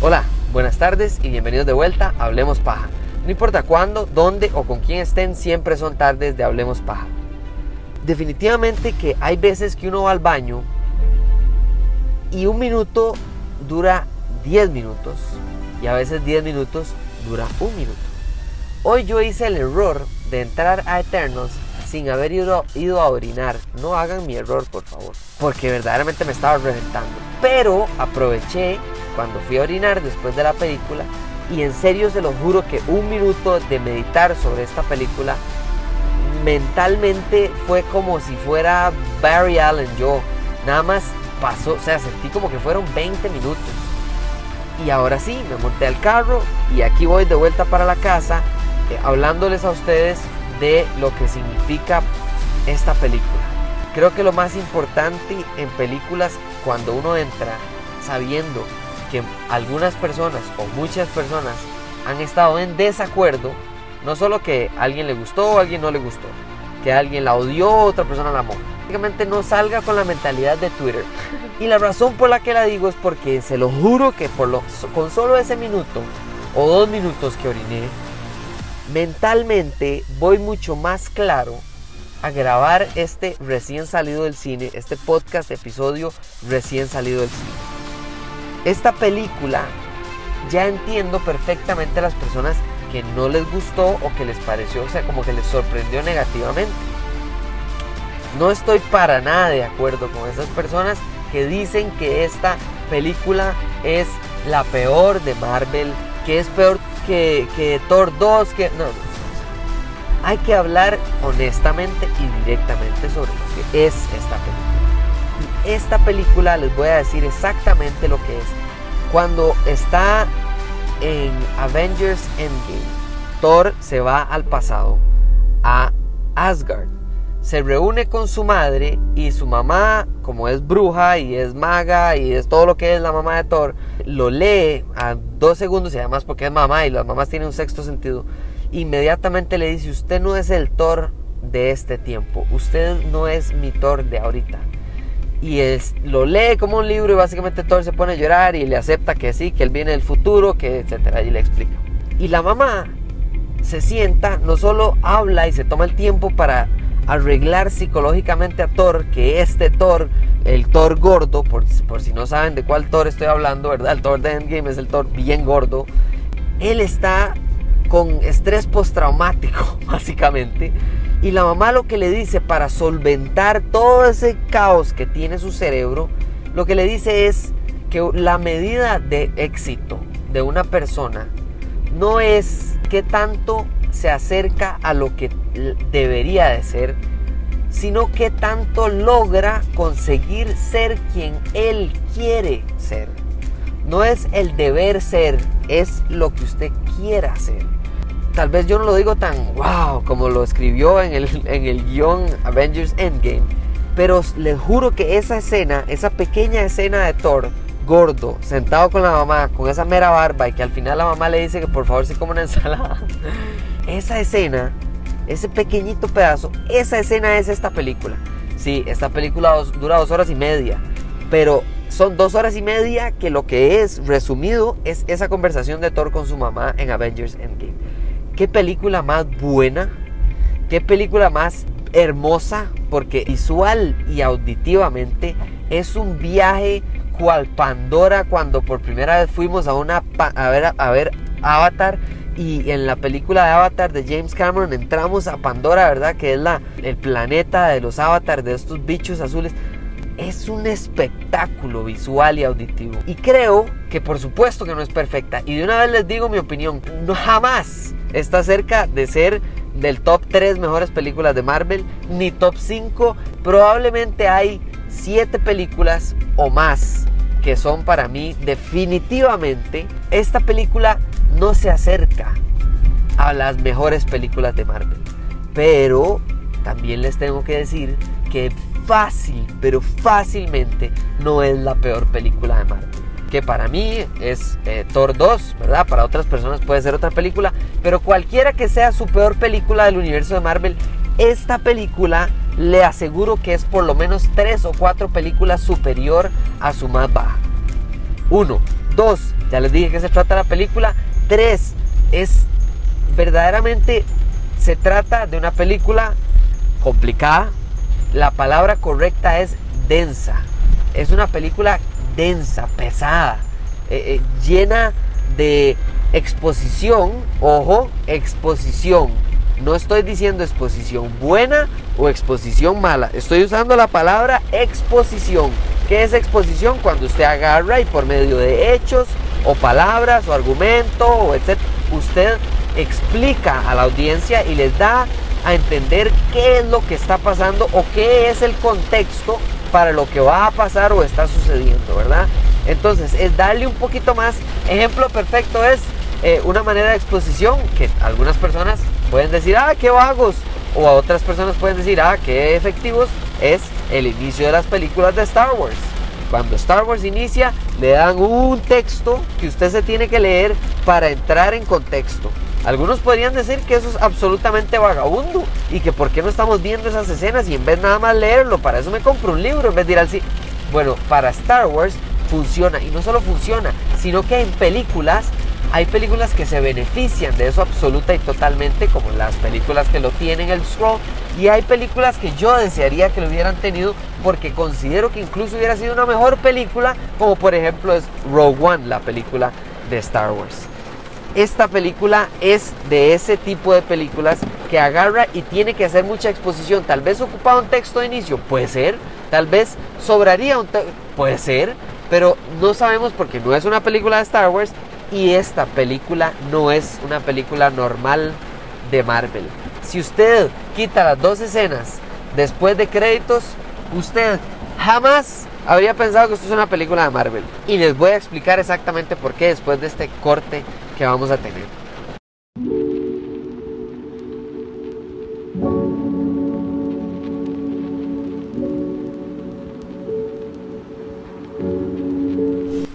Hola, buenas tardes y bienvenidos de vuelta a Hablemos Paja. No importa cuándo, dónde o con quién estén, siempre son tardes de Hablemos Paja. Definitivamente que hay veces que uno va al baño y un minuto dura 10 minutos y a veces 10 minutos dura un minuto. Hoy yo hice el error de entrar a Eternals sin haber ido, ido a orinar. No hagan mi error, por favor, porque verdaderamente me estaba reventando. Pero aproveché cuando fui a orinar después de la película y en serio se lo juro que un minuto de meditar sobre esta película mentalmente fue como si fuera Barry Allen yo. Nada más pasó, o sea, sentí como que fueron 20 minutos. Y ahora sí, me monté al carro y aquí voy de vuelta para la casa hablándoles a ustedes de lo que significa esta película. Creo que lo más importante en películas cuando uno entra sabiendo que algunas personas o muchas personas han estado en desacuerdo, no solo que a alguien le gustó o a alguien no le gustó, que alguien la odió o otra persona la amó. Prácticamente no salga con la mentalidad de Twitter. Y la razón por la que la digo es porque se lo juro que por lo, con solo ese minuto o dos minutos que oriné, mentalmente voy mucho más claro a grabar este recién salido del cine, este podcast episodio recién salido del cine. Esta película ya entiendo perfectamente a las personas que no les gustó o que les pareció, o sea, como que les sorprendió negativamente. No estoy para nada de acuerdo con esas personas que dicen que esta película es la peor de Marvel, que es peor que, que Thor 2, que... No, Hay que hablar honestamente y directamente sobre lo que es esta película. Y esta película les voy a decir exactamente lo que es. Cuando está en Avengers Endgame, Thor se va al pasado, a Asgard. Se reúne con su madre y su mamá, como es bruja y es maga y es todo lo que es la mamá de Thor, lo lee a dos segundos y además porque es mamá y las mamás tienen un sexto sentido. Inmediatamente le dice, usted no es el Thor de este tiempo, usted no es mi Thor de ahorita y es, lo lee como un libro y básicamente Thor se pone a llorar y le acepta que sí, que él viene del futuro, que etcétera, y le explica. Y la mamá se sienta, no solo habla y se toma el tiempo para arreglar psicológicamente a Thor, que este Thor, el Thor gordo, por, por si no saben de cuál Thor estoy hablando, ¿verdad? El Thor de Endgame es el Thor bien gordo. Él está con estrés postraumático, básicamente y la mamá lo que le dice para solventar todo ese caos que tiene su cerebro, lo que le dice es que la medida de éxito de una persona no es que tanto se acerca a lo que debería de ser, sino que tanto logra conseguir ser quien él quiere ser. No es el deber ser, es lo que usted quiera ser tal vez yo no lo digo tan wow como lo escribió en el, en el guion Avengers Endgame, pero les juro que esa escena, esa pequeña escena de Thor, gordo, sentado con la mamá, con esa mera barba y que al final la mamá le dice que por favor se coma una ensalada, esa escena, ese pequeñito pedazo, esa escena es esta película. Sí, esta película dura dos horas y media, pero son dos horas y media que lo que es resumido es esa conversación de Thor con su mamá en Avengers Endgame. Qué película más buena, qué película más hermosa, porque visual y auditivamente es un viaje cual Pandora cuando por primera vez fuimos a, una, a, ver, a ver Avatar y en la película de Avatar de James Cameron entramos a Pandora, ¿verdad? Que es la, el planeta de los avatars, de estos bichos azules. Es un espectáculo visual y auditivo. Y creo que por supuesto que no es perfecta. Y de una vez les digo mi opinión, no jamás está cerca de ser del top 3 mejores películas de Marvel, ni top 5. Probablemente hay 7 películas o más que son para mí definitivamente. Esta película no se acerca a las mejores películas de Marvel. Pero también les tengo que decir que fácil, pero fácilmente no es la peor película de Marvel. que para mí es eh, Thor 2, ¿verdad? Para otras personas puede ser otra película, pero cualquiera que sea su peor película del universo de Marvel, esta película le aseguro que es por lo menos tres o cuatro películas superior a su más baja. Uno, dos, ya les dije que se trata la película. Tres, es verdaderamente se trata de una película complicada. La palabra correcta es densa. Es una película densa, pesada, eh, eh, llena de exposición. Ojo, exposición. No estoy diciendo exposición buena o exposición mala. Estoy usando la palabra exposición. ¿Qué es exposición? Cuando usted agarra y por medio de hechos o palabras o argumento o etc. Usted explica a la audiencia y les da a entender qué es lo que está pasando o qué es el contexto para lo que va a pasar o está sucediendo, ¿verdad? Entonces, es darle un poquito más. Ejemplo perfecto es eh, una manera de exposición que algunas personas pueden decir, ah, qué vagos. O a otras personas pueden decir, ah, qué efectivos. Es el inicio de las películas de Star Wars. Cuando Star Wars inicia, le dan un texto que usted se tiene que leer para entrar en contexto. Algunos podrían decir que eso es absolutamente vagabundo y que por qué no estamos viendo esas escenas y en vez nada más leerlo, para eso me compro un libro en vez de ir al. Bueno, para Star Wars funciona y no solo funciona, sino que en películas hay películas que se benefician de eso absoluta y totalmente, como las películas que lo tienen el scroll, y hay películas que yo desearía que lo hubieran tenido porque considero que incluso hubiera sido una mejor película, como por ejemplo es Rogue One, la película de Star Wars esta película es de ese tipo de películas que agarra y tiene que hacer mucha exposición. Tal vez ocupaba un texto de inicio, puede ser. Tal vez sobraría un texto, puede ser. Pero no sabemos porque no es una película de Star Wars y esta película no es una película normal de Marvel. Si usted quita las dos escenas después de créditos, usted jamás habría pensado que esto es una película de Marvel. Y les voy a explicar exactamente por qué después de este corte que vamos a tener.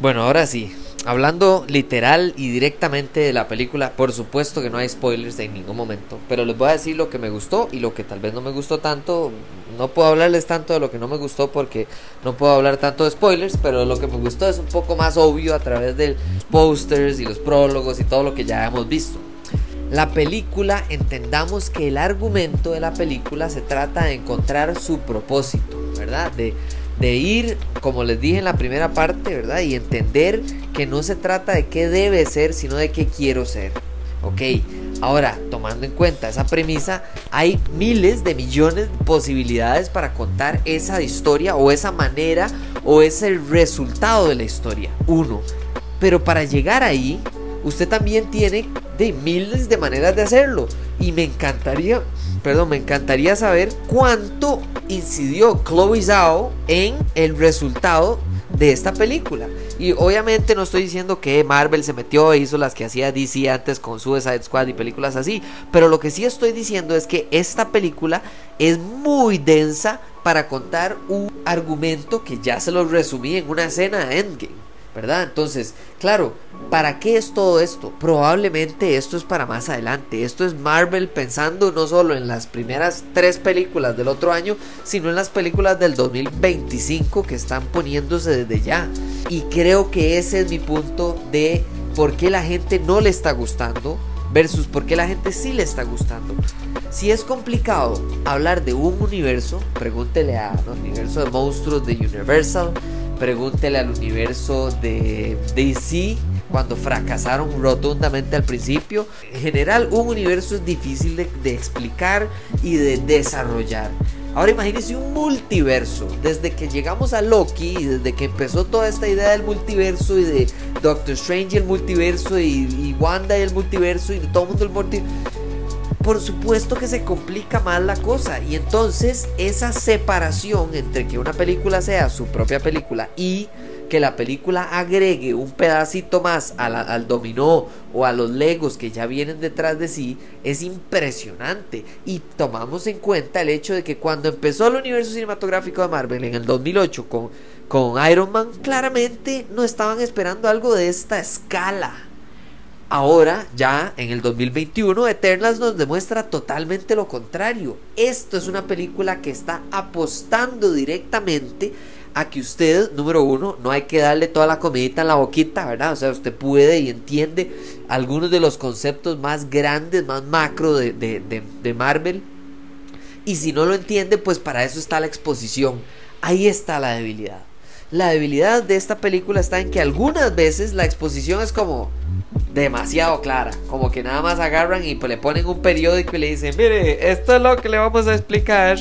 Bueno, ahora sí, hablando literal y directamente de la película, por supuesto que no hay spoilers en ningún momento, pero les voy a decir lo que me gustó y lo que tal vez no me gustó tanto. No puedo hablarles tanto de lo que no me gustó porque no puedo hablar tanto de spoilers, pero lo que me gustó es un poco más obvio a través de los posters y los prólogos y todo lo que ya hemos visto. La película, entendamos que el argumento de la película se trata de encontrar su propósito, ¿verdad? De de ir, como les dije en la primera parte, ¿verdad? Y entender que no se trata de qué debe ser, sino de qué quiero ser. Ok, ahora, tomando en cuenta esa premisa, hay miles de millones de posibilidades para contar esa historia o esa manera o ese resultado de la historia. Uno, pero para llegar ahí, usted también tiene de miles de maneras de hacerlo. Y me encantaría, perdón, me encantaría saber cuánto incidió Chloe Zhao en el resultado de esta película. Y obviamente no estoy diciendo que Marvel se metió e hizo las que hacía DC antes con Suicide Squad y películas así, pero lo que sí estoy diciendo es que esta película es muy densa para contar un argumento que ya se lo resumí en una escena de Endgame. ¿Verdad? Entonces, claro, ¿para qué es todo esto? Probablemente esto es para más adelante. Esto es Marvel pensando no solo en las primeras tres películas del otro año, sino en las películas del 2025 que están poniéndose desde ya. Y creo que ese es mi punto de por qué la gente no le está gustando versus por qué la gente sí le está gustando. Si es complicado hablar de un universo, pregúntele a un universo de monstruos de Universal, Pregúntele al universo de DC cuando fracasaron rotundamente al principio. En general, un universo es difícil de, explicar y de desarrollar. Ahora imagínense un multiverso. Desde que llegamos a Loki y desde que empezó toda esta idea del multiverso y de Doctor Strange el multiverso y, y Wanda y el multiverso y de todo el mundo el multiverso por supuesto que se complica más la cosa. Y entonces esa separación entre que una película sea su propia película y que la película agregue un pedacito más al dominó o a los legos que ya vienen detrás de sí es impresionante. Y tomamos en cuenta el hecho de que cuando empezó el universo cinematográfico de Marvel en el 2008 con, con Iron Man, claramente no estaban esperando algo de esta escala. Ahora, ya en el 2021, Eternals nos demuestra totalmente lo contrario. Esto es una película que está apostando directamente a que usted, número uno, no hay que darle toda la comidita en la boquita, ¿verdad? O sea, usted puede y entiende algunos de los conceptos más grandes, más macro de, de Marvel. Y si no lo entiende, pues para eso está la exposición. Ahí está la debilidad. La debilidad de esta película está en que algunas veces la exposición es como demasiado clara. Como que nada más agarran y pues le ponen un periódico y le dicen, mire, esto es lo que le vamos a explicar.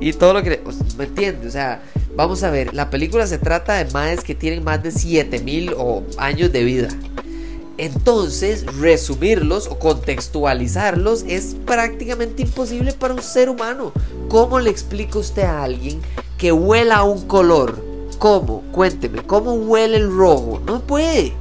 Y todo lo que... ¿Me entiende? O sea, vamos a ver, la película se trata de madres que tienen más de 7000 o años de vida. Entonces, resumirlos o contextualizarlos es prácticamente imposible para un ser humano. ¿Cómo le explica usted a alguien que huela un color? ¿Cómo? Cuénteme, ¿cómo huele el rojo? No puede.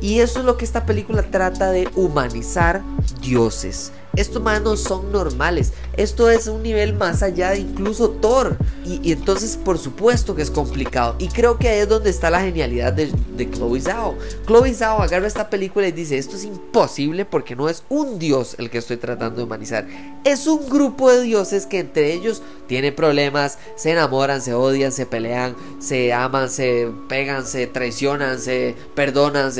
Y eso es lo que esta película trata de humanizar dioses. Estos manos son normales. Esto es un nivel más allá de incluso Thor. Y, entonces, por supuesto que es complicado. Y creo que ahí es donde está la genialidad de, de Chloe Zhao. Chloe Zhao agarra esta película y dice: Esto es imposible porque no es un dios el que estoy tratando de humanizar. Es un grupo de dioses que entre ellos tienen problemas, se enamoran, se odian, se pelean, se aman, se pegan, se traicionan, se perdonan.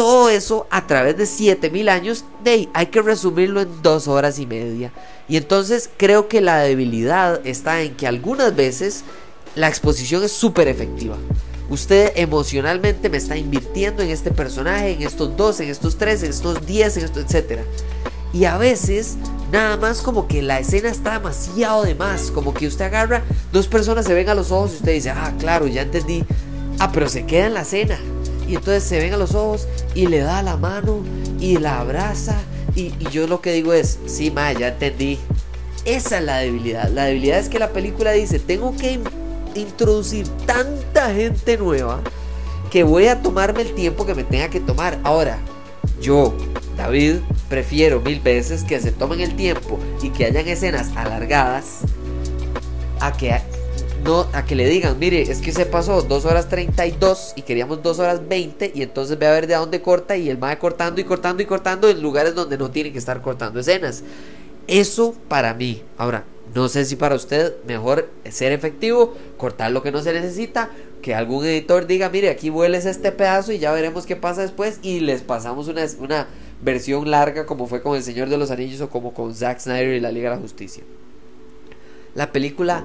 Todo eso a través de 7000 años, de hay que resumirlo en dos horas y media. Y entonces creo que la debilidad está en que algunas veces la exposición es súper efectiva. Usted emocionalmente me está invirtiendo en este personaje, en estos dos, en estos tres, en estos diez, en esto, etc. Y a veces nada más como que la escena está demasiado de más. Como que usted agarra, dos personas se ven a los ojos y usted dice, ah, claro, ya entendí. Ah, pero se queda en la escena y entonces se ven a los ojos y le da la mano y la abraza. Y, yo lo que digo es, sí, ma, ya entendí. Esa es la debilidad. La debilidad es que la película dice, tengo que introducir tanta gente nueva que voy a tomarme el tiempo que me tenga que tomar. Ahora, yo, David, prefiero mil veces que se tomen el tiempo y que hayan escenas alargadas a que no a que le digan, mire, es que se pasó 2 horas 32 y queríamos 2 horas 20 y entonces ve a ver de dónde corta y él va cortando y cortando y cortando en lugares donde no tiene que estar cortando escenas. Eso para mí. Ahora, no sé si para usted mejor ser efectivo, cortar lo que no se necesita, que algún editor diga, mire, aquí vueles este pedazo y ya veremos qué pasa después y les pasamos una, una versión larga como fue con El Señor de los Anillos o como con Zack Snyder y la Liga de la Justicia. La película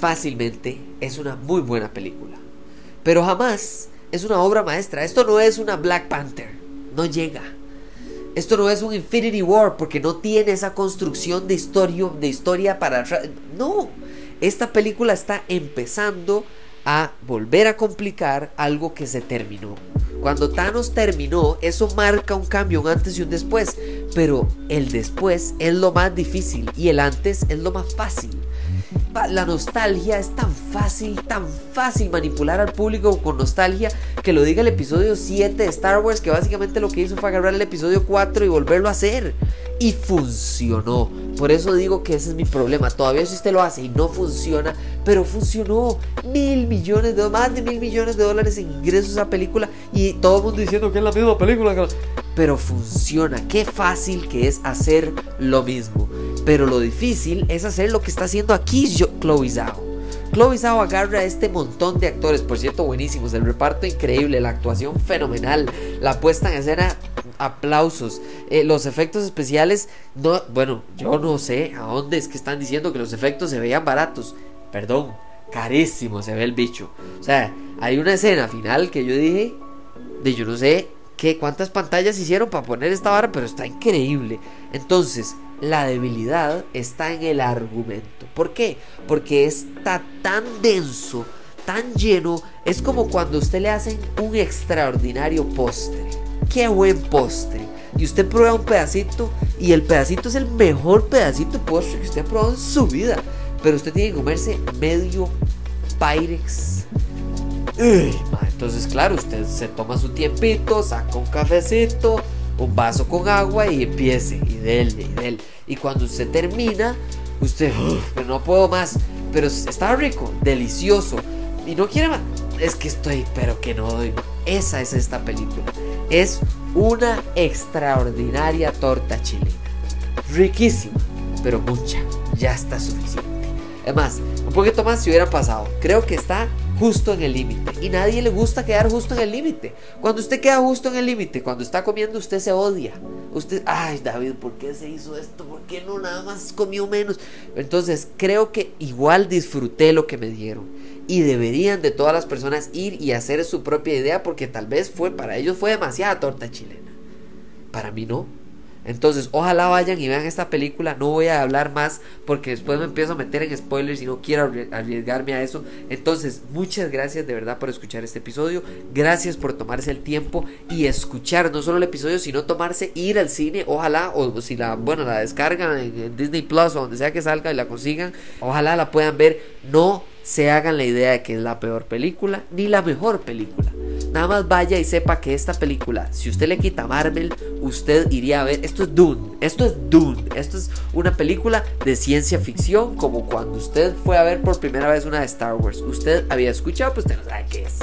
fácilmente es una muy buena película. Pero jamás es una obra maestra. Esto no es una Black Panther. No llega. Esto no es un Infinity War porque no tiene esa construcción de historia, de historia para... No. Esta película está empezando a volver a complicar algo que se terminó. Cuando Thanos terminó, eso marca un cambio, un antes y un después. Pero el después es lo más difícil y el antes es lo más fácil la nostalgia es tan fácil, tan fácil manipular al público con nostalgia que lo diga el episodio 7 de Star Wars, que básicamente lo que hizo fue agarrar el episodio 4 y volverlo a hacer. Y funcionó. Por eso digo que ese es mi problema. Todavía si usted lo hace y no funciona, pero funcionó. Mil millones de más de mil millones de dólares en ingresos a película y todo el mundo diciendo que es la misma película. Pero funciona. Qué fácil que es hacer lo mismo. Pero lo difícil es hacer lo que está haciendo aquí Chloe Zhao. Chloe Zhao agarra a este montón de actores, por cierto, buenísimos. El reparto increíble, la actuación fenomenal, la puesta en escena, aplausos. Eh, los efectos especiales, no, bueno, yo no sé a dónde es que están diciendo que los efectos se veían baratos. Perdón, carísimo se ve el bicho. O sea, hay una escena final que yo dije, de yo no sé qué, cuántas pantallas hicieron para poner esta vara, pero está increíble. Entonces, la debilidad está en el argumento. ¿Por qué? Porque está tan denso, tan lleno. Es como cuando usted le hacen un extraordinario postre. Qué buen postre. Y usted prueba un pedacito y el pedacito es el mejor pedacito de postre que usted ha probado en su vida. Pero usted tiene que comerse medio Pyrex. Entonces, claro, usted se toma su tiempito, saca un cafecito, un vaso con agua y empiece. Y dele, y dele. Y cuando usted termina, usted, no puedo más. Pero está rico, delicioso. Y no quiere más. es que estoy, pero que no doy. Esa es esta película. Es una extraordinaria torta chilena. Riquísima, pero mucha. Ya está suficiente. Además, un poquito más si hubiera pasado. Creo que está justo en el límite. Y nadie le gusta quedar justo en el límite. Cuando usted queda justo en el límite, cuando está comiendo, usted se odia. Usted, ay David, ¿por qué se hizo esto? ¿Por qué no nada más comió menos? Entonces, creo que igual disfruté lo que me dieron. Y deberían de todas las personas ir y hacer su propia idea porque tal vez fue para ellos fue demasiada torta chilena. Para mí no. Entonces, ojalá vayan y vean esta película. No voy a hablar más porque después me empiezo a meter en spoilers y no quiero arriesgarme a eso. Entonces, muchas gracias de verdad por escuchar este episodio. Gracias por tomarse el tiempo y escuchar no solo el episodio, sino tomarse ir al cine. Ojalá, o si la, bueno, la descargan en Disney Plus o donde sea que salga y la consigan, ojalá la puedan ver. No se hagan la idea de que es la peor película ni la mejor película. Nada más vaya y sepa que esta película, si usted le quita Marvel, usted iría a ver. Esto es Dune. Esto es Dune. Esto es una película de ciencia ficción, como cuando usted fue a ver por primera vez una de Star Wars. Usted había escuchado, pues usted no sabe qué es.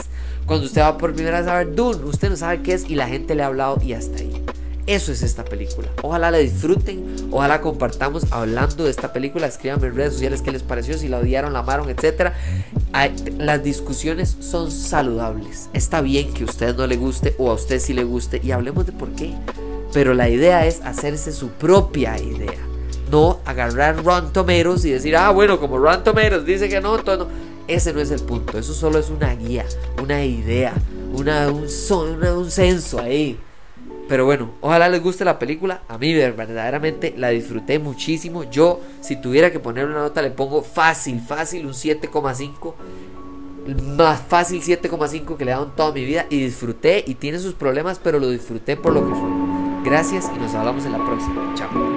Cuando usted va por primera vez a ver Dune, usted no sabe qué es y la gente le ha hablado y hasta ahí. Eso es esta película. Ojalá la disfruten, ojalá compartamos hablando de esta película. Escríbanme en redes sociales qué les pareció, si la odiaron, la amaron, etc. Las discusiones son saludables. Está bien que a usted no le guste o a usted sí le guste y hablemos de por qué. Pero la idea es hacerse su propia idea. No agarrar Ron Tomeros y decir, ah, bueno, como Ron Tomeros dice que no, todo no. Ese no es el punto. Eso solo es una guía, una idea, una, un, un censo ahí pero bueno, ojalá les guste la película. A mí verdaderamente la disfruté muchísimo. Yo, si tuviera que poner una nota, le pongo fácil, fácil, un 7,5. Más fácil 7,5 que le he dado en toda mi vida. Y disfruté y tiene sus problemas, pero lo disfruté por lo que fue. Gracias y nos hablamos en la próxima. Chao.